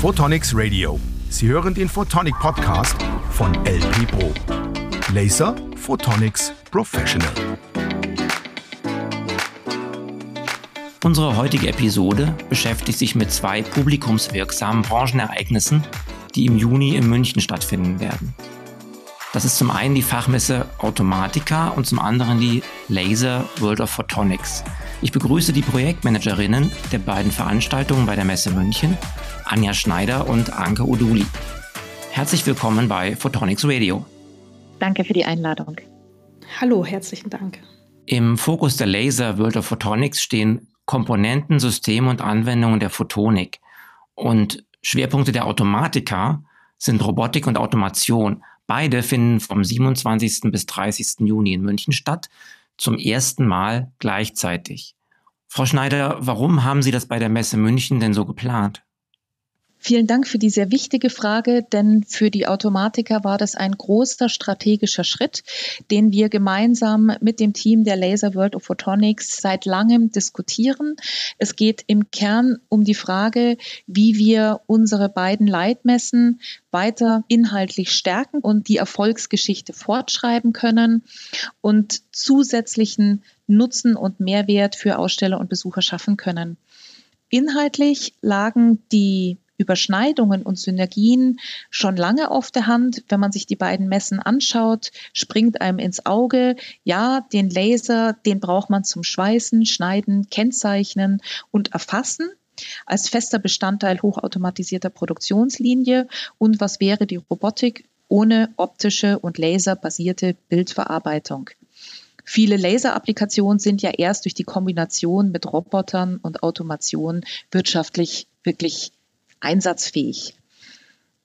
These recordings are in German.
Photonics Radio. Sie hören den Photonic Podcast von LP Pro. Laser Photonics Professional. Unsere heutige Episode beschäftigt sich mit zwei publikumswirksamen Branchenereignissen, die im Juni in München stattfinden werden. Das ist zum einen die Fachmesse Automatica und zum anderen die Laser World of Photonics. Ich begrüße die Projektmanagerinnen der beiden Veranstaltungen bei der Messe München, Anja Schneider und Anke Uduli. Herzlich willkommen bei Photonics Radio. Danke für die Einladung. Hallo, herzlichen Dank. Im Fokus der Laser World of Photonics stehen Komponenten, Systeme und Anwendungen der Photonik. Und Schwerpunkte der Automatika sind Robotik und Automation. Beide finden vom 27. bis 30. Juni in München statt zum ersten Mal gleichzeitig. Frau Schneider, warum haben Sie das bei der Messe München denn so geplant? Vielen Dank für die sehr wichtige Frage, denn für die Automatiker war das ein großer strategischer Schritt, den wir gemeinsam mit dem Team der Laser World of Photonics seit langem diskutieren. Es geht im Kern um die Frage, wie wir unsere beiden Leitmessen weiter inhaltlich stärken und die Erfolgsgeschichte fortschreiben können und zusätzlichen Nutzen und Mehrwert für Aussteller und Besucher schaffen können. Inhaltlich lagen die Überschneidungen und Synergien schon lange auf der Hand. Wenn man sich die beiden Messen anschaut, springt einem ins Auge, ja, den Laser, den braucht man zum Schweißen, Schneiden, Kennzeichnen und Erfassen als fester Bestandteil hochautomatisierter Produktionslinie. Und was wäre die Robotik ohne optische und laserbasierte Bildverarbeitung? Viele Laser-Applikationen sind ja erst durch die Kombination mit Robotern und Automation wirtschaftlich wirklich einsatzfähig.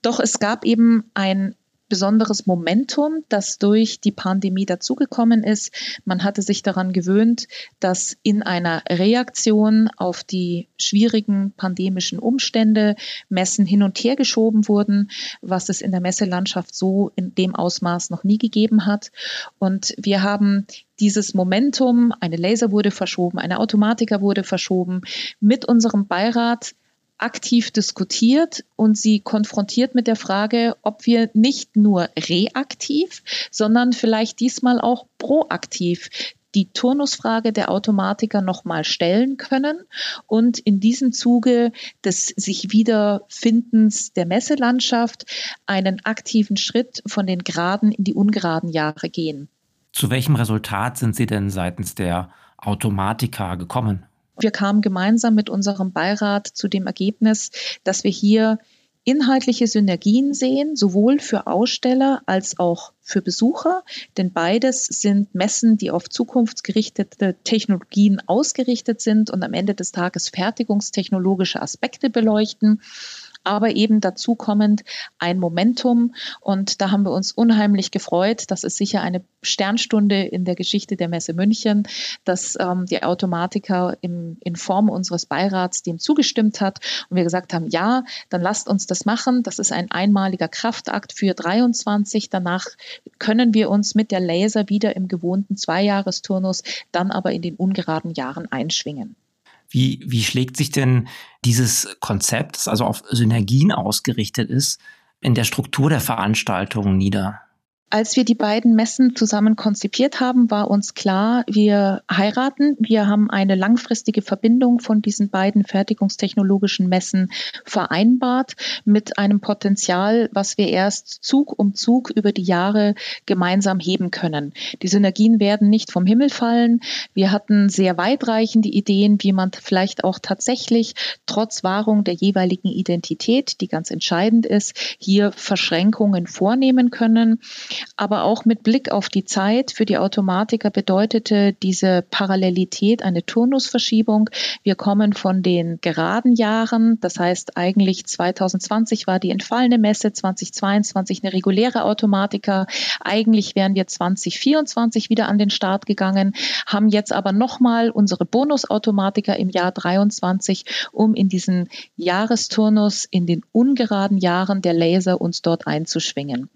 Doch es gab eben ein besonderes Momentum, das durch die Pandemie dazugekommen ist. Man hatte sich daran gewöhnt, dass in einer Reaktion auf die schwierigen pandemischen Umstände Messen hin und her geschoben wurden, was es in der Messelandschaft so in dem Ausmaß noch nie gegeben hat. Und wir haben dieses Momentum, eine Laser wurde verschoben, eine Automatiker wurde verschoben, mit unserem Beirat aktiv diskutiert und sie konfrontiert mit der Frage, ob wir nicht nur reaktiv, sondern vielleicht diesmal auch proaktiv die Turnusfrage der Automatiker nochmal stellen können und in diesem Zuge des sich Wiederfindens der Messelandschaft einen aktiven Schritt von den geraden in die ungeraden Jahre gehen. Zu welchem Resultat sind Sie denn seitens der Automatiker gekommen? Wir kamen gemeinsam mit unserem Beirat zu dem Ergebnis, dass wir hier inhaltliche Synergien sehen, sowohl für Aussteller als auch für Besucher, denn beides sind Messen, die auf zukunftsgerichtete Technologien ausgerichtet sind und am Ende des Tages fertigungstechnologische Aspekte beleuchten aber eben dazu kommend ein Momentum. Und da haben wir uns unheimlich gefreut. Das ist sicher eine Sternstunde in der Geschichte der Messe München, dass ähm, die Automatiker im, in Form unseres Beirats dem zugestimmt hat und wir gesagt haben, ja, dann lasst uns das machen. Das ist ein einmaliger Kraftakt für 23. Danach können wir uns mit der Laser wieder im gewohnten Zweijahresturnus, dann aber in den ungeraden Jahren einschwingen. Wie, wie schlägt sich denn dieses Konzept, das also auf Synergien ausgerichtet ist, in der Struktur der Veranstaltungen nieder? Als wir die beiden Messen zusammen konzipiert haben, war uns klar, wir heiraten. Wir haben eine langfristige Verbindung von diesen beiden fertigungstechnologischen Messen vereinbart mit einem Potenzial, was wir erst Zug um Zug über die Jahre gemeinsam heben können. Die Synergien werden nicht vom Himmel fallen. Wir hatten sehr weitreichende Ideen, wie man vielleicht auch tatsächlich trotz Wahrung der jeweiligen Identität, die ganz entscheidend ist, hier Verschränkungen vornehmen können. Aber auch mit Blick auf die Zeit für die Automatiker bedeutete diese Parallelität eine Turnusverschiebung. Wir kommen von den geraden Jahren, das heißt eigentlich 2020 war die entfallene Messe, 2022 eine reguläre Automatiker. Eigentlich wären wir 2024 wieder an den Start gegangen, haben jetzt aber nochmal unsere Bonusautomatiker im Jahr 23, um in diesen Jahresturnus in den ungeraden Jahren der Laser uns dort einzuschwingen.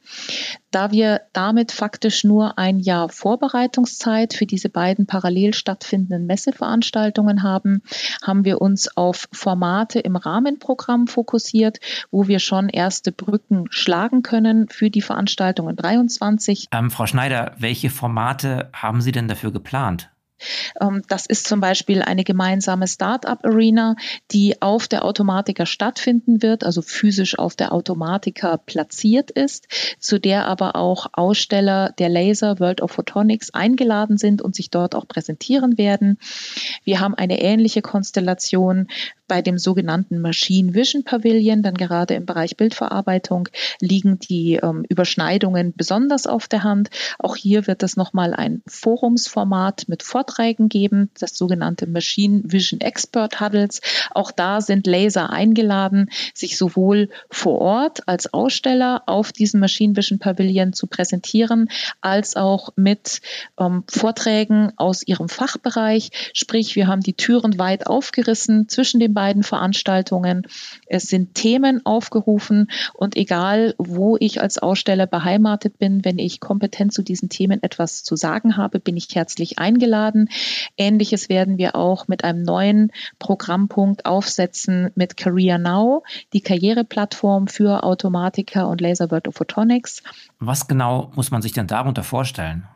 Da wir damit faktisch nur ein Jahr Vorbereitungszeit für diese beiden parallel stattfindenden Messeveranstaltungen haben, haben wir uns auf Formate im Rahmenprogramm fokussiert, wo wir schon erste Brücken schlagen können für die Veranstaltungen 23. Ähm, Frau Schneider, welche Formate haben Sie denn dafür geplant? Ähm, das ist zum Beispiel eine gemeinsame Start-up-Arena, die auf der Automatiker stattfinden wird, also physisch auf der Automatiker platziert ist, zu der aber auch Aussteller der Laser World of Photonics eingeladen sind und sich dort auch präsentieren werden. Wir haben eine ähnliche Konstellation bei dem sogenannten Machine Vision Pavilion, dann gerade im Bereich Bildverarbeitung liegen die ähm, Überschneidungen besonders auf der Hand. Auch hier wird es nochmal ein Forumsformat mit Vorträgen geben, das sogenannte Machine Vision Expert Huddles. Auch da sind Laser eingeladen, sich sowohl vor Ort als Aussteller auf diesem Machine Vision Pavilion zu präsentieren, als auch mit ähm, Vorträgen aus ihrem Fachbereich. Sprich, wir haben die Türen weit aufgerissen zwischen den beiden Veranstaltungen. Es sind Themen aufgerufen und egal, wo ich als Aussteller beheimatet bin, wenn ich kompetent zu diesen Themen etwas zu sagen habe, bin ich herzlich eingeladen. Ähnliches werden wir auch mit einem neuen Programmpunkt aufsetzen mit Career Now, die Karriereplattform für Automatiker und Laser World of Photonics. Was genau muss man sich denn darunter vorstellen?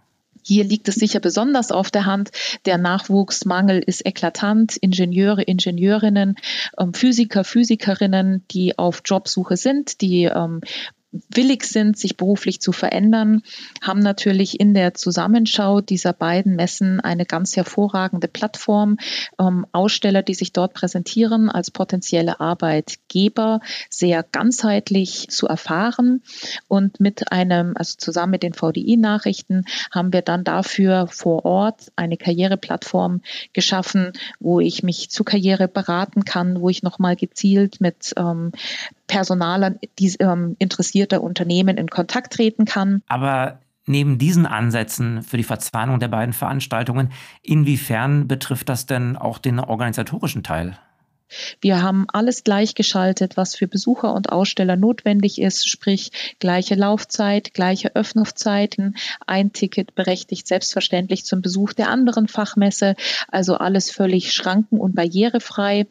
Hier liegt es sicher besonders auf der Hand. Der Nachwuchsmangel ist eklatant. Ingenieure, Ingenieurinnen, ähm, Physiker, Physikerinnen, die auf Jobsuche sind, die ähm, willig sind, sich beruflich zu verändern, haben natürlich in der Zusammenschau dieser beiden Messen eine ganz hervorragende Plattform. Ähm, Aussteller, die sich dort präsentieren als potenzielle Arbeitgeber, sehr ganzheitlich zu erfahren. Und mit einem, also zusammen mit den VDI-Nachrichten, haben wir dann dafür vor Ort eine Karriereplattform geschaffen, wo ich mich zur Karriere beraten kann, wo ich nochmal gezielt mit ähm, Personalern die, ähm, interessierter Unternehmen in Kontakt treten kann. Aber neben diesen Ansätzen für die Verzweigung der beiden Veranstaltungen, inwiefern betrifft das denn auch den organisatorischen Teil? Wir haben alles gleichgeschaltet, was für Besucher und Aussteller notwendig ist, sprich gleiche Laufzeit, gleiche Öffnungszeiten. Ein Ticket berechtigt selbstverständlich zum Besuch der anderen Fachmesse, also alles völlig schranken- und barrierefrei.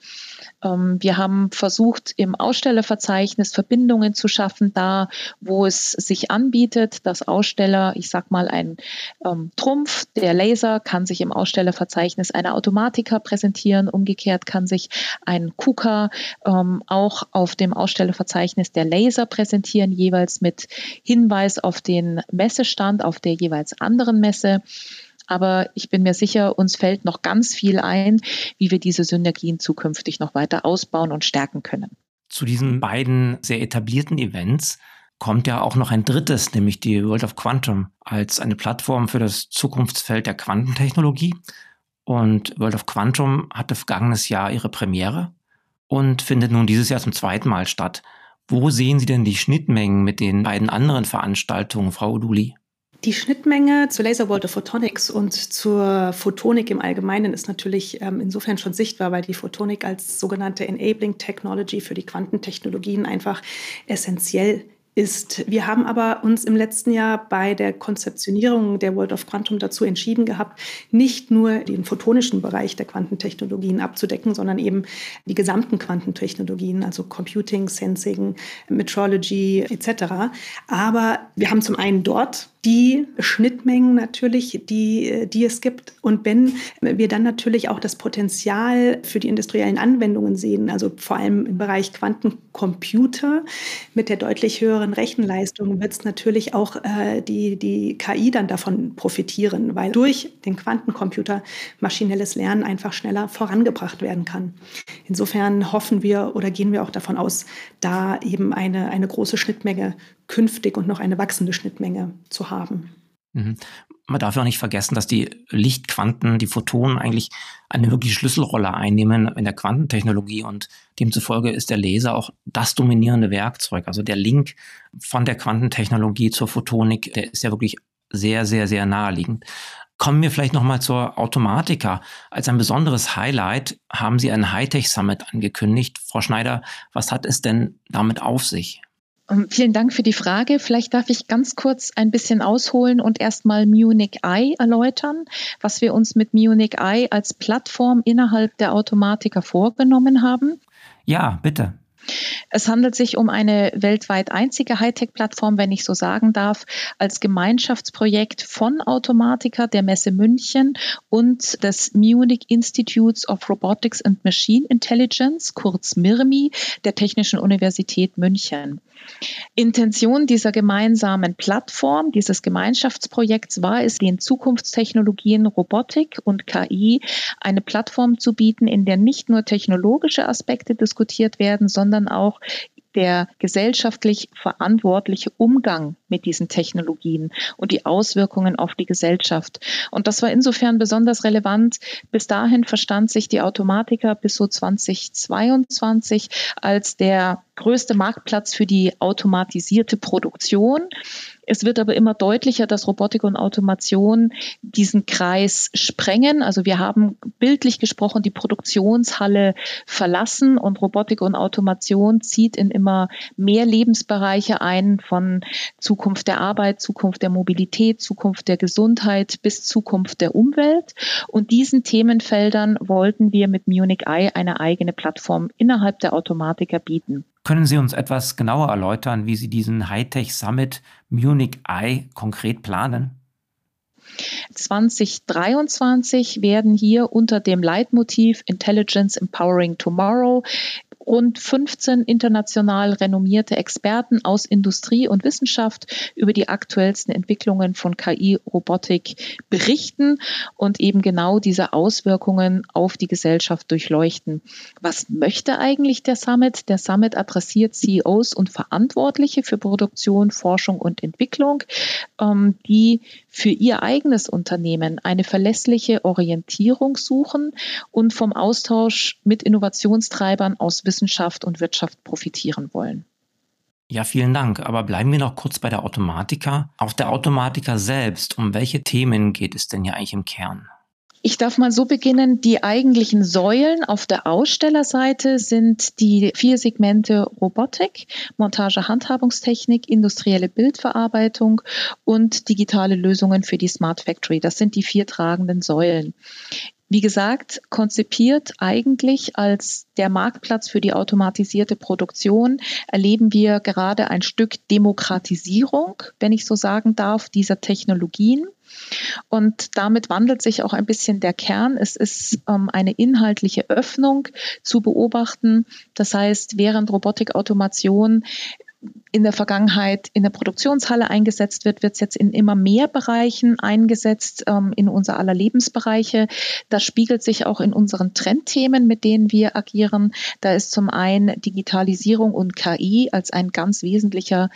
Ähm, wir haben versucht, im Ausstellerverzeichnis Verbindungen zu schaffen, da wo es sich anbietet, dass Aussteller, ich sag mal, ein ähm, Trumpf, der Laser kann sich im Ausstellerverzeichnis einer Automatiker präsentieren, umgekehrt kann sich ein KUKA ähm, auch auf dem Ausstellerverzeichnis der Laser präsentieren, jeweils mit Hinweis auf den Messestand, auf der jeweils anderen Messe. Aber ich bin mir sicher, uns fällt noch ganz viel ein, wie wir diese Synergien zukünftig noch weiter ausbauen und stärken können. Zu diesen beiden sehr etablierten Events kommt ja auch noch ein drittes, nämlich die World of Quantum als eine Plattform für das Zukunftsfeld der Quantentechnologie. Und World of Quantum hatte vergangenes Jahr ihre Premiere und findet nun dieses Jahr zum zweiten Mal statt. Wo sehen Sie denn die Schnittmengen mit den beiden anderen Veranstaltungen, Frau Uduli? Die Schnittmenge zur Laser World of Photonics und zur Photonik im Allgemeinen ist natürlich ähm, insofern schon sichtbar, weil die Photonik als sogenannte Enabling Technology für die Quantentechnologien einfach essentiell ist. Wir haben aber uns im letzten Jahr bei der Konzeptionierung der World of Quantum dazu entschieden gehabt, nicht nur den photonischen Bereich der Quantentechnologien abzudecken, sondern eben die gesamten Quantentechnologien, also Computing, Sensing, Metrology etc. Aber wir haben zum einen dort die Schnittmengen natürlich, die, die es gibt. Und wenn wir dann natürlich auch das Potenzial für die industriellen Anwendungen sehen, also vor allem im Bereich Quantencomputer mit der deutlich höheren Rechenleistung, wird es natürlich auch äh, die, die KI dann davon profitieren, weil durch den Quantencomputer maschinelles Lernen einfach schneller vorangebracht werden kann. Insofern hoffen wir oder gehen wir auch davon aus, da eben eine, eine große Schnittmenge künftig und noch eine wachsende Schnittmenge zu haben. Mhm. Man darf ja auch nicht vergessen, dass die Lichtquanten, die Photonen eigentlich eine wirkliche Schlüsselrolle einnehmen in der Quantentechnologie und demzufolge ist der Laser auch das dominierende Werkzeug. Also der Link von der Quantentechnologie zur Photonik, der ist ja wirklich sehr, sehr, sehr naheliegend. Kommen wir vielleicht nochmal zur Automatika. Als ein besonderes Highlight haben Sie einen Hightech Summit angekündigt. Frau Schneider, was hat es denn damit auf sich? Ähm, vielen Dank für die Frage. Vielleicht darf ich ganz kurz ein bisschen ausholen und erstmal Munich Eye erläutern, was wir uns mit Munich Eye als Plattform innerhalb der Automatiker vorgenommen haben. Ja, bitte. Es handelt sich um eine weltweit einzige Hightech-Plattform, wenn ich so sagen darf, als Gemeinschaftsprojekt von Automatica der Messe München und des Munich Institutes of Robotics and Machine Intelligence, kurz MIRMI, der Technischen Universität München. Intention dieser gemeinsamen Plattform, dieses Gemeinschaftsprojekts war es, den Zukunftstechnologien Robotik und KI eine Plattform zu bieten, in der nicht nur technologische Aspekte diskutiert werden, sondern auch der gesellschaftlich verantwortliche Umgang mit diesen Technologien und die Auswirkungen auf die Gesellschaft. Und das war insofern besonders relevant. Bis dahin verstand sich die Automatiker bis so 2022 als der größte Marktplatz für die automatisierte Produktion. Es wird aber immer deutlicher, dass Robotik und Automation diesen Kreis sprengen. Also wir haben bildlich gesprochen die Produktionshalle verlassen und Robotik und Automation zieht in immer mehr Lebensbereiche ein, von Zukunft der Arbeit, Zukunft der Mobilität, Zukunft der Gesundheit bis Zukunft der Umwelt. Und diesen Themenfeldern wollten wir mit Munich Eye eine eigene Plattform innerhalb der Automatiker bieten. Können Sie uns etwas genauer erläutern, wie Sie diesen Hightech Summit Munich Eye konkret planen? 2023 werden hier unter dem Leitmotiv Intelligence Empowering Tomorrow rund 15 international renommierte Experten aus Industrie und Wissenschaft über die aktuellsten Entwicklungen von KI-Robotik berichten und eben genau diese Auswirkungen auf die Gesellschaft durchleuchten. Was möchte eigentlich der Summit? Der Summit adressiert CEOs und Verantwortliche für Produktion, Forschung und Entwicklung, ähm, die für ihr eigenes Unternehmen eine verlässliche Orientierung suchen und vom Austausch mit Innovationstreibern aus Wissenschaft und Wirtschaft profitieren wollen. Ja, vielen Dank. Aber bleiben wir noch kurz bei der Automatika. Auf der Automatika selbst, um welche Themen geht es denn hier eigentlich im Kern? Ich darf mal so beginnen. Die eigentlichen Säulen auf der Ausstellerseite sind die vier Segmente Robotik, Montage, Handhabungstechnik, industrielle Bildverarbeitung und digitale Lösungen für die Smart Factory. Das sind die vier tragenden Säulen. Wie gesagt, konzipiert eigentlich als der Marktplatz für die automatisierte Produktion, erleben wir gerade ein Stück Demokratisierung, wenn ich so sagen darf, dieser Technologien. Und damit wandelt sich auch ein bisschen der Kern. Es ist ähm, eine inhaltliche Öffnung zu beobachten. Das heißt, während Robotikautomation in der Vergangenheit in der Produktionshalle eingesetzt wird, wird es jetzt in immer mehr Bereichen eingesetzt, ähm, in unser aller Lebensbereiche. Das spiegelt sich auch in unseren Trendthemen, mit denen wir agieren. Da ist zum einen Digitalisierung und KI als ein ganz wesentlicher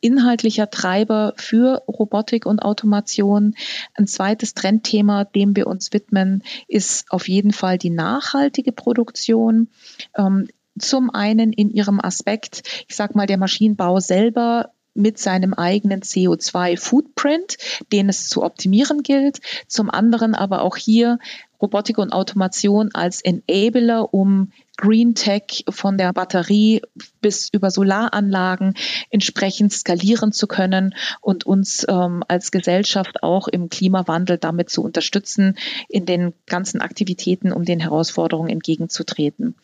inhaltlicher Treiber für Robotik und Automation. Ein zweites Trendthema, dem wir uns widmen, ist auf jeden Fall die nachhaltige Produktion. Ähm, zum einen in ihrem Aspekt, ich sage mal, der Maschinenbau selber mit seinem eigenen CO2-Footprint, den es zu optimieren gilt. Zum anderen aber auch hier Robotik und Automation als Enabler, um Green Tech von der Batterie bis über Solaranlagen entsprechend skalieren zu können und uns ähm, als Gesellschaft auch im Klimawandel damit zu unterstützen, in den ganzen Aktivitäten, um den Herausforderungen entgegenzutreten.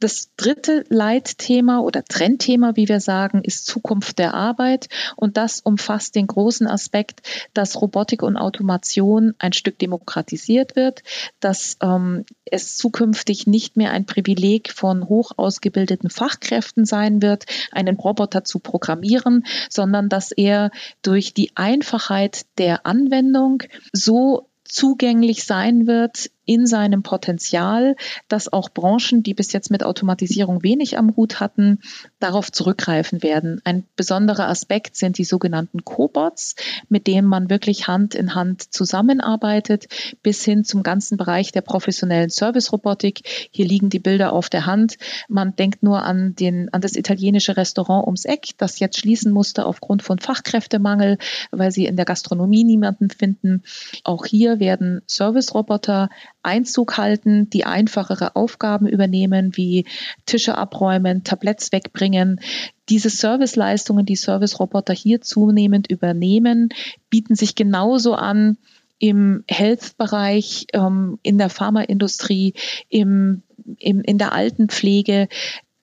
Das dritte Leitthema oder Trendthema, wie wir sagen, ist Zukunft der Arbeit und das umfasst den großen Aspekt, dass Robotik und Automation ein Stück demokratisiert wird, dass ähm, es zukünftig nicht mehr ein Privileg von hoch ausgebildeten Fachkräften sein wird, einen Roboter zu programmieren, sondern dass er durch die Einfachheit der Anwendung so zugänglich sein wird in seinem Potenzial, dass auch Branchen, die bis jetzt mit Automatisierung wenig am Hut hatten, darauf zurückgreifen werden. Ein besonderer Aspekt sind die sogenannten Cobots, mit denen man wirklich Hand in Hand zusammenarbeitet, bis hin zum ganzen Bereich der professionellen Service-Robotik. Hier liegen die Bilder auf der Hand. Man denkt nur an, den, an das italienische Restaurant ums Eck, das jetzt schließen musste aufgrund von Fachkräftemangel, weil sie in der Gastronomie niemanden finden. Auch hier werden Service-Roboter Einzug halten, die einfachere Aufgaben übernehmen, wie Tische abräumen, Tabletts wegbringen. Diese Serviceleistungen, die Service-Roboter hier zunehmend übernehmen, bieten sich genauso an im Health-Bereich, ähm, in der Pharmaindustrie, im, im, in der Altenpflege,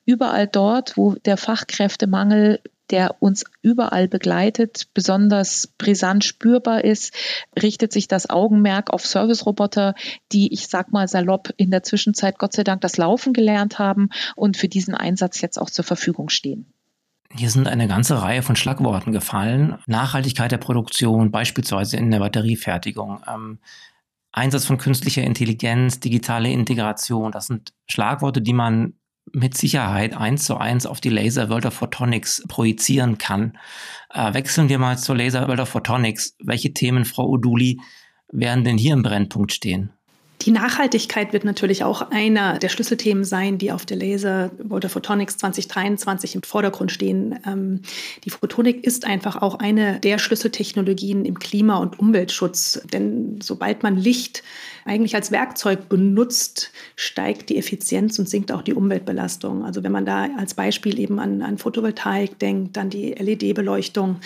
überall dort, wo der Fachkräftemangel der uns überall begleitet, besonders brisant spürbar ist, richtet sich das Augenmerk auf Service-Roboter, die, ich sag mal salopp, in der Zwischenzeit Gott sei Dank das Laufen gelernt haben und für diesen Einsatz jetzt auch zur Verfügung stehen. Hier sind eine ganze Reihe von Schlagworten gefallen. Nachhaltigkeit der Produktion, beispielsweise in der Batteriefertigung. Ähm, Einsatz von künstlicher Intelligenz, digitale Integration. Das sind Schlagworte, die man mit Sicherheit eins zu eins auf die Laser World of Photonics projizieren kann. Äh, wechseln wir mal zur Laser World of Photonics. Welche Themen, Frau Oduli, werden denn hier im Brennpunkt stehen? Die Nachhaltigkeit wird natürlich auch einer der Schlüsselthemen sein, die auf der Laser of Photonics 2023 im Vordergrund stehen. Ähm, die Photonik ist einfach auch eine der Schlüsseltechnologien im Klima- und Umweltschutz. Denn sobald man Licht eigentlich als Werkzeug benutzt, steigt die Effizienz und sinkt auch die Umweltbelastung. Also wenn man da als Beispiel eben an, an Photovoltaik denkt, dann die LED-Beleuchtung.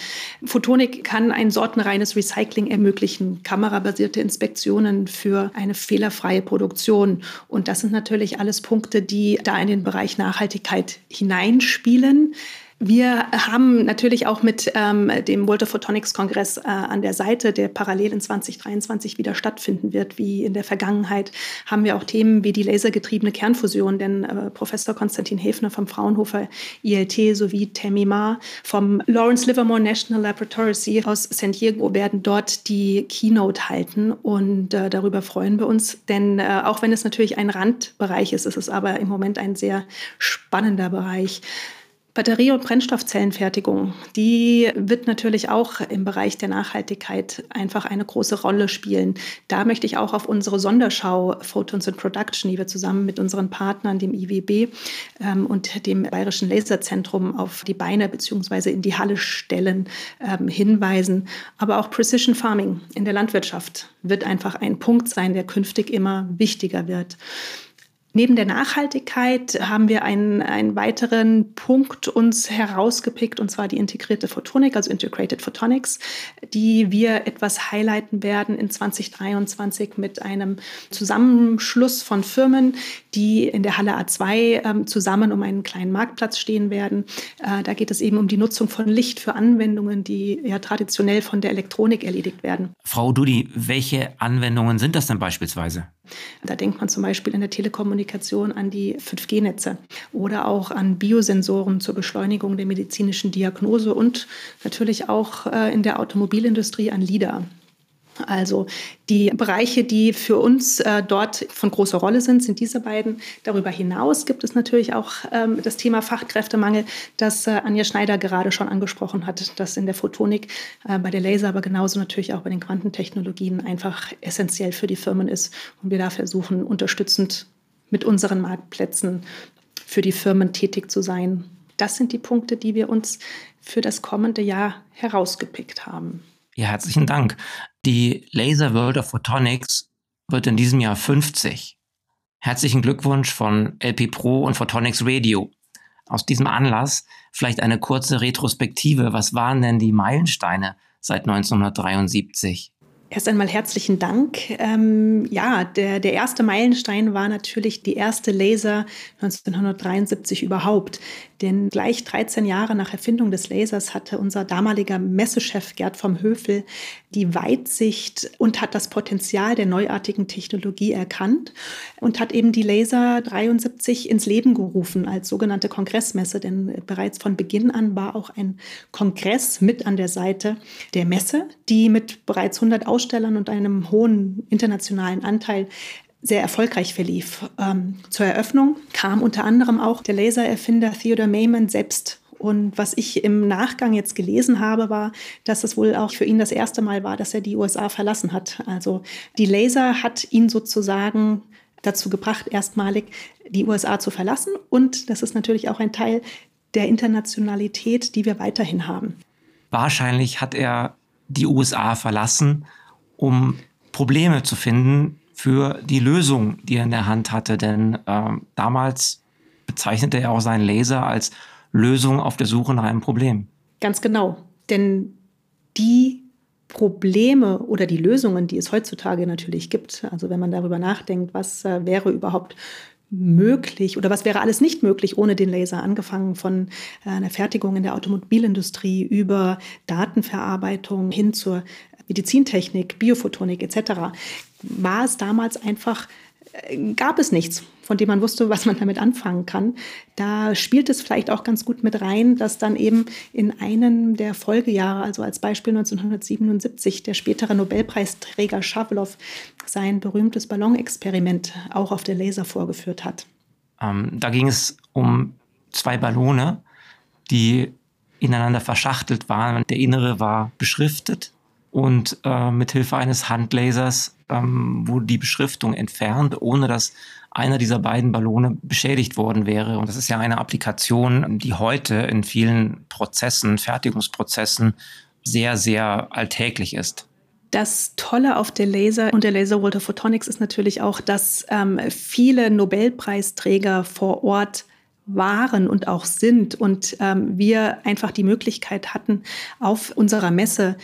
Photonik kann ein sortenreines Recycling ermöglichen, kamerabasierte Inspektionen für eine fehlerfreie Produktion. Und das sind natürlich alles Punkte, die da in den Bereich Nachhaltigkeit hineinspielen. Wir haben natürlich auch mit ähm, dem World of Photonics Kongress äh, an der Seite, der parallel in 2023 wieder stattfinden wird, wie in der Vergangenheit, haben wir auch Themen wie die lasergetriebene Kernfusion, denn äh, Professor Konstantin Häfner vom Fraunhofer ILT sowie Tammy Ma vom Lawrence Livermore National Laboratory aus San Diego werden dort die Keynote halten und äh, darüber freuen wir uns, denn äh, auch wenn es natürlich ein Randbereich ist, ist es aber im Moment ein sehr spannender Bereich. Batterie- und Brennstoffzellenfertigung, die wird natürlich auch im Bereich der Nachhaltigkeit einfach eine große Rolle spielen. Da möchte ich auch auf unsere Sonderschau Photons in Production, die wir zusammen mit unseren Partnern, dem IWB ähm, und dem Bayerischen Laserzentrum auf die Beine bzw. in die Halle stellen, ähm, hinweisen. Aber auch Precision Farming in der Landwirtschaft wird einfach ein Punkt sein, der künftig immer wichtiger wird. Neben der Nachhaltigkeit haben wir einen, einen weiteren Punkt uns herausgepickt, und zwar die integrierte Photonik, also Integrated Photonics, die wir etwas highlighten werden in 2023 mit einem Zusammenschluss von Firmen, die in der Halle A2 ähm, zusammen um einen kleinen Marktplatz stehen werden. Äh, da geht es eben um die Nutzung von Licht für Anwendungen, die ja traditionell von der Elektronik erledigt werden. Frau Dudi, welche Anwendungen sind das denn beispielsweise? Da denkt man zum Beispiel in der Telekommunikation an die 5G-Netze oder auch an Biosensoren zur Beschleunigung der medizinischen Diagnose und natürlich auch äh, in der Automobilindustrie an LIDAR. Also die Bereiche, die für uns äh, dort von großer Rolle sind, sind diese beiden. Darüber hinaus gibt es natürlich auch ähm, das Thema Fachkräftemangel, das äh, Anja Schneider gerade schon angesprochen hat, das in der Photonik, äh, bei der Laser, aber genauso natürlich auch bei den Quantentechnologien einfach essentiell für die Firmen ist und wir da versuchen, unterstützend mit unseren Marktplätzen für die Firmen tätig zu sein. Das sind die Punkte, die wir uns für das kommende Jahr herausgepickt haben. Ja, herzlichen Dank. Die Laser World of Photonics wird in diesem Jahr 50. Herzlichen Glückwunsch von LP Pro und Photonics Radio. Aus diesem Anlass vielleicht eine kurze Retrospektive. Was waren denn die Meilensteine seit 1973? Erst einmal herzlichen Dank. Ähm, ja, der, der erste Meilenstein war natürlich die erste Laser 1973 überhaupt. Denn gleich 13 Jahre nach Erfindung des Lasers hatte unser damaliger Messechef Gerd vom Höfel die Weitsicht und hat das Potenzial der neuartigen Technologie erkannt und hat eben die Laser 73 ins Leben gerufen als sogenannte Kongressmesse. Denn bereits von Beginn an war auch ein Kongress mit an der Seite der Messe, die mit bereits 100 Ausstellern und einem hohen internationalen Anteil sehr erfolgreich verlief. Ähm, zur Eröffnung kam unter anderem auch der Lasererfinder Theodore Mayman selbst. Und was ich im Nachgang jetzt gelesen habe, war, dass es wohl auch für ihn das erste Mal war, dass er die USA verlassen hat. Also die Laser hat ihn sozusagen dazu gebracht, erstmalig die USA zu verlassen. Und das ist natürlich auch ein Teil der Internationalität, die wir weiterhin haben. Wahrscheinlich hat er die USA verlassen, um Probleme zu finden, für die Lösung, die er in der Hand hatte. Denn äh, damals bezeichnete er auch seinen Laser als Lösung auf der Suche nach einem Problem. Ganz genau. Denn die Probleme oder die Lösungen, die es heutzutage natürlich gibt, also wenn man darüber nachdenkt, was äh, wäre überhaupt möglich oder was wäre alles nicht möglich ohne den Laser, angefangen von äh, einer Fertigung in der Automobilindustrie über Datenverarbeitung hin zur Medizintechnik, Biophotonik etc., war es damals einfach gab es nichts, von dem man wusste, was man damit anfangen kann. Da spielt es vielleicht auch ganz gut mit rein, dass dann eben in einem der Folgejahre, also als Beispiel 1977, der spätere Nobelpreisträger Schavelow sein berühmtes Ballonexperiment auch auf der Laser vorgeführt hat. Ähm, da ging es um zwei Ballone, die ineinander verschachtelt waren. Der innere war beschriftet und äh, mit Hilfe eines Handlasers ähm, wurde die Beschriftung entfernt, ohne dass einer dieser beiden Ballone beschädigt worden wäre. Und das ist ja eine Applikation, die heute in vielen Prozessen, Fertigungsprozessen sehr, sehr alltäglich ist. Das Tolle auf der Laser und der Laser Walter Photonics ist natürlich auch, dass ähm, viele Nobelpreisträger vor Ort waren und auch sind und ähm, wir einfach die Möglichkeit hatten, auf unserer Messe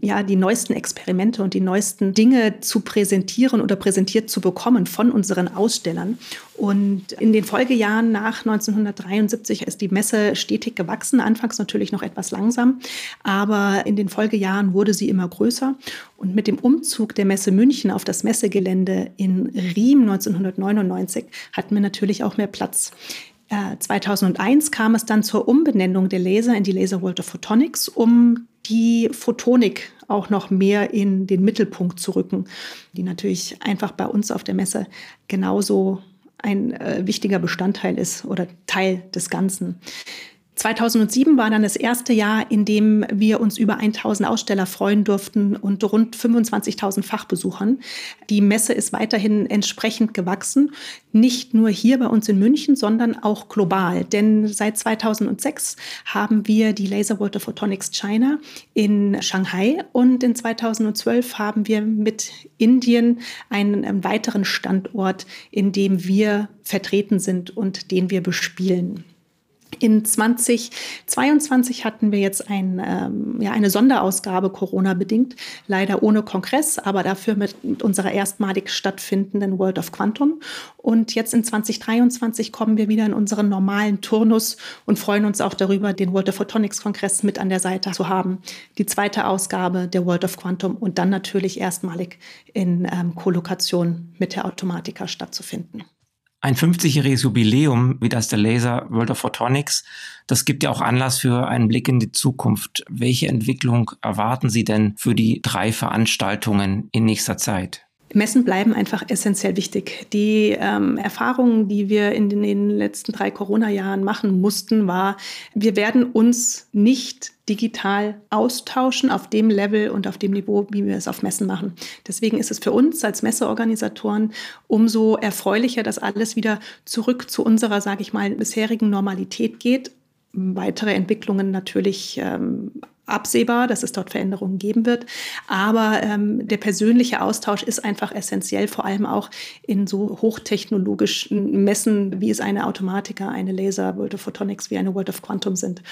ja, die neuesten Experimente und die neuesten Dinge zu präsentieren oder präsentiert zu bekommen von unseren Ausstellern. Und in den Folgejahren nach 1973 ist die Messe stetig gewachsen, anfangs natürlich noch etwas langsam, aber in den Folgejahren wurde sie immer größer. Und mit dem Umzug der Messe München auf das Messegelände in Riem 1999 hatten wir natürlich auch mehr Platz. 2001 äh, kam es dann zur Umbenennung der Laser in die Laser World of Photonics, um die Photonik auch noch mehr in den Mittelpunkt zu rücken, die natürlich einfach bei uns auf der Messe genauso ein äh, wichtiger Bestandteil ist oder Teil des Ganzen. 2007 war dann das erste Jahr, in dem wir uns über 1000 Aussteller freuen durften und rund 25.000 Fachbesuchern. Die Messe ist weiterhin entsprechend gewachsen, nicht nur hier bei uns in München, sondern auch global. Denn seit 2006 haben wir die Laser World of Photonics China in Shanghai und in 2012 haben wir mit Indien einen, weiteren Standort, in dem wir vertreten sind und den wir bespielen. In 2022 hatten wir jetzt ein, ähm, ja, eine Sonderausgabe Corona-bedingt, leider ohne Kongress, aber dafür mit, mit, unserer erstmalig stattfindenden World of Quantum. Und jetzt in 2023 kommen wir wieder in unseren normalen Turnus und freuen uns auch darüber, den World of Photonics-Kongress mit an der Seite zu haben. Die zweite Ausgabe der World of Quantum und dann natürlich erstmalig in ähm, Kollokation mit der Automatika stattzufinden. Ein 50-jähriges Jubiläum wie das der Laser World of Photonics, das gibt ja auch Anlass für einen Blick in die Zukunft. Welche Entwicklung erwarten Sie denn für die drei Veranstaltungen in nächster Zeit? Messen bleiben einfach essentiell wichtig. Die ähm, Erfahrungen, die wir in den, in den letzten drei Corona-Jahren machen mussten, war, wir werden uns nicht digital austauschen auf dem Level und auf dem Niveau, wie wir es auf Messen machen. Deswegen ist es für uns als Messeorganisatoren umso erfreulicher, dass alles wieder zurück zu unserer, sage ich mal, bisherigen Normalität geht weitere Entwicklungen natürlich ähm, absehbar, dass es dort Veränderungen geben wird. Aber ähm, der persönliche Austausch ist einfach essentiell, vor allem auch in so hochtechnologischen Messen, wie es eine Automatiker, eine Laser, World of Photonics, wie eine World of Quantum sind.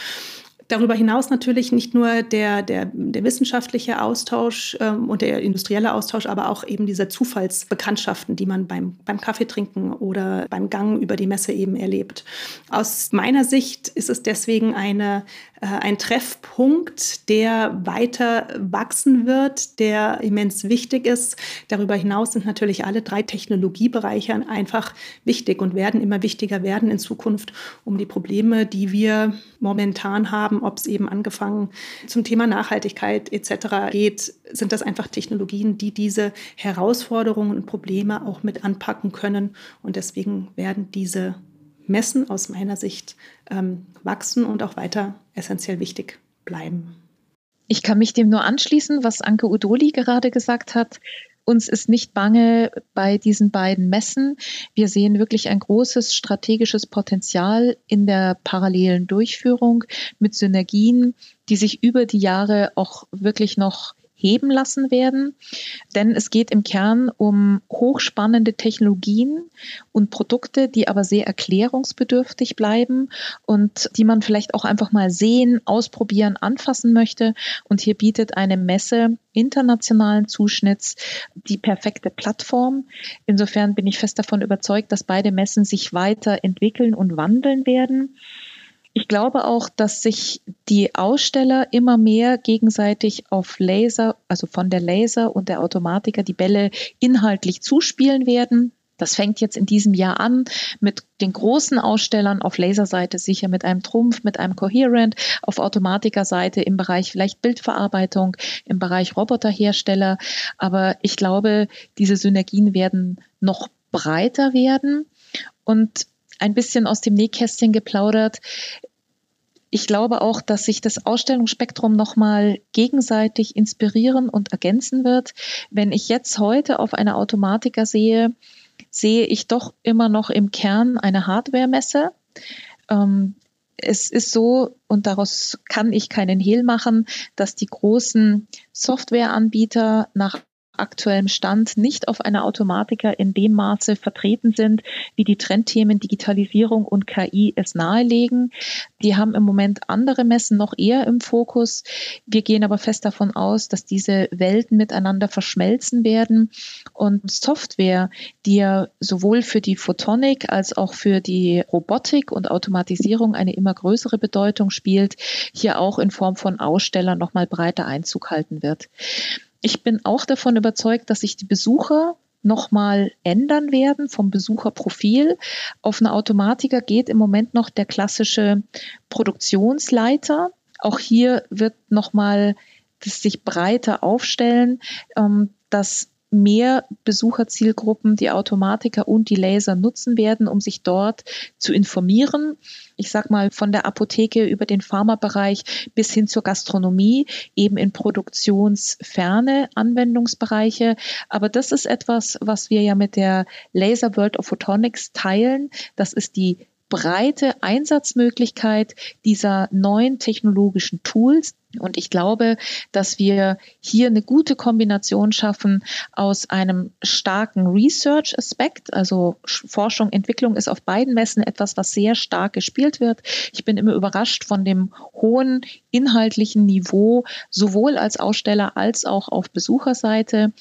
Darüber hinaus natürlich nicht nur der, der, der wissenschaftliche Austausch ähm, und der industrielle Austausch, aber auch eben diese Zufallsbekanntschaften, die man beim, beim Kaffeetrinken oder beim Gang über die Messe eben erlebt. Aus meiner Sicht ist es deswegen eine ein Treffpunkt, der weiter wachsen wird, der immens wichtig ist. Darüber hinaus sind natürlich alle drei Technologiebereiche einfach wichtig und werden immer wichtiger werden in Zukunft, um die Probleme, die wir momentan haben, ob es eben angefangen zum Thema Nachhaltigkeit etc. geht, sind das einfach Technologien, die diese Herausforderungen und Probleme auch mit anpacken können. Und deswegen werden diese Messen aus meiner Sicht ähm, wachsen und auch weiter essentiell wichtig bleiben. Ich kann mich dem nur anschließen, was Anke Udoli gerade gesagt hat. Uns ist nicht bange bei diesen beiden Messen. Wir sehen wirklich ein großes strategisches Potenzial in der parallelen Durchführung mit Synergien, die sich über die Jahre auch wirklich noch heben lassen werden. Denn es geht im Kern um hochspannende Technologien und Produkte, die aber sehr erklärungsbedürftig bleiben und die man vielleicht auch einfach mal sehen, ausprobieren, anfassen möchte. Und hier bietet eine Messe internationalen Zuschnitts die perfekte Plattform. Insofern bin ich fest davon überzeugt, dass beide Messen sich weiterentwickeln und wandeln werden. Ich glaube auch, dass sich die Aussteller immer mehr gegenseitig auf Laser, also von der Laser und der Automatiker, die Bälle inhaltlich zuspielen werden. Das fängt jetzt in diesem Jahr an mit den großen Ausstellern auf Laserseite sicher mit einem Trumpf, mit einem Coherent, auf Automatikerseite im Bereich vielleicht Bildverarbeitung, im Bereich Roboterhersteller. Aber ich glaube, diese Synergien werden noch breiter werden. Und ein bisschen aus dem Nähkästchen geplaudert ich glaube auch, dass sich das Ausstellungsspektrum nochmal gegenseitig inspirieren und ergänzen wird. Wenn ich jetzt heute auf eine Automatiker sehe, sehe ich doch immer noch im Kern eine Hardware-Messe. Ähm, es ist so, und daraus kann ich keinen Hehl machen, dass die großen Softwareanbieter nach aktuellem Stand nicht auf einer Automatiker in dem Maße vertreten sind, wie die Trendthemen Digitalisierung und KI es nahelegen. Die haben im Moment andere Messen noch eher im Fokus. Wir gehen aber fest davon aus, dass diese Welten miteinander verschmelzen werden und Software, die ja sowohl für die Photonik als auch für die Robotik und Automatisierung eine immer größere Bedeutung spielt, hier auch in Form von Ausstellern nochmal breiter Einzug halten wird. Ich bin auch davon überzeugt, dass sich die Besucher nochmal ändern werden vom Besucherprofil. Auf eine Automatiker geht im Moment noch der klassische Produktionsleiter. Auch hier wird nochmal das sich breiter aufstellen, ähm, dass mehr Besucherzielgruppen die Automatiker und die Laser nutzen werden, um sich dort zu informieren. Ich sag mal von der Apotheke über den Pharmabereich bis hin zur Gastronomie, eben in produktionsferne Anwendungsbereiche. Aber das ist etwas, was wir ja mit der Laser World of Photonics teilen. Das ist die breite Einsatzmöglichkeit dieser neuen technologischen Tools. Und ich glaube, dass wir hier eine gute Kombination schaffen aus einem starken Research-Aspekt. Also Forschung, Entwicklung ist auf beiden Messen etwas, was sehr stark gespielt wird. Ich bin immer überrascht von dem hohen inhaltlichen Niveau, sowohl als Aussteller als auch auf Besucherseite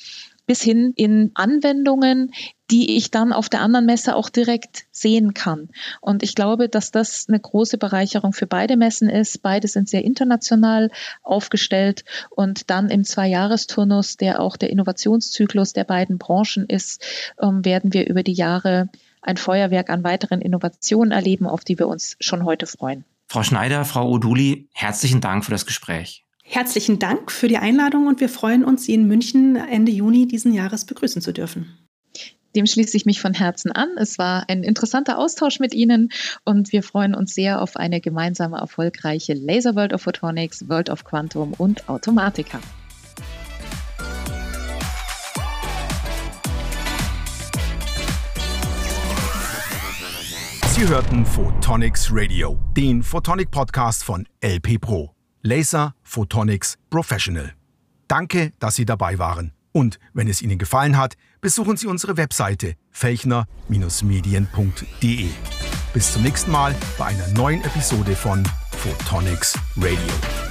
bis hin in Anwendungen, die ich dann auf der anderen Messe auch direkt sehen kann. Und ich glaube, dass das eine große Bereicherung für beide Messen ist. Beide sind sehr international aufgestellt und dann im Zwei-Jahresturnus, der auch der Innovationszyklus der beiden Branchen ist, ähm, werden wir über die Jahre ein Feuerwerk an weiteren Innovationen erleben, auf die wir uns schon heute freuen. Frau Schneider, Frau Oduli, herzlichen Dank für das Gespräch. Herzlichen Dank für die Einladung und wir freuen uns, Sie in München Ende Juni diesen Jahres begrüßen zu dürfen. Dem schließe ich mich von Herzen an. Es war ein interessanter Austausch mit Ihnen und wir freuen uns sehr auf eine gemeinsame erfolgreiche Laser World of Photonics, World of Quantum und Automatika. Sie hörten Photonics Radio, den Photonic Podcast von LP Pro. Laser Photonics Professional. Danke, dass Sie dabei waren. Und wenn es Ihnen gefallen hat, besuchen Sie unsere Webseite felchner-medien.de. Bis zum nächsten Mal bei einer neuen Episode von Photonics Radio.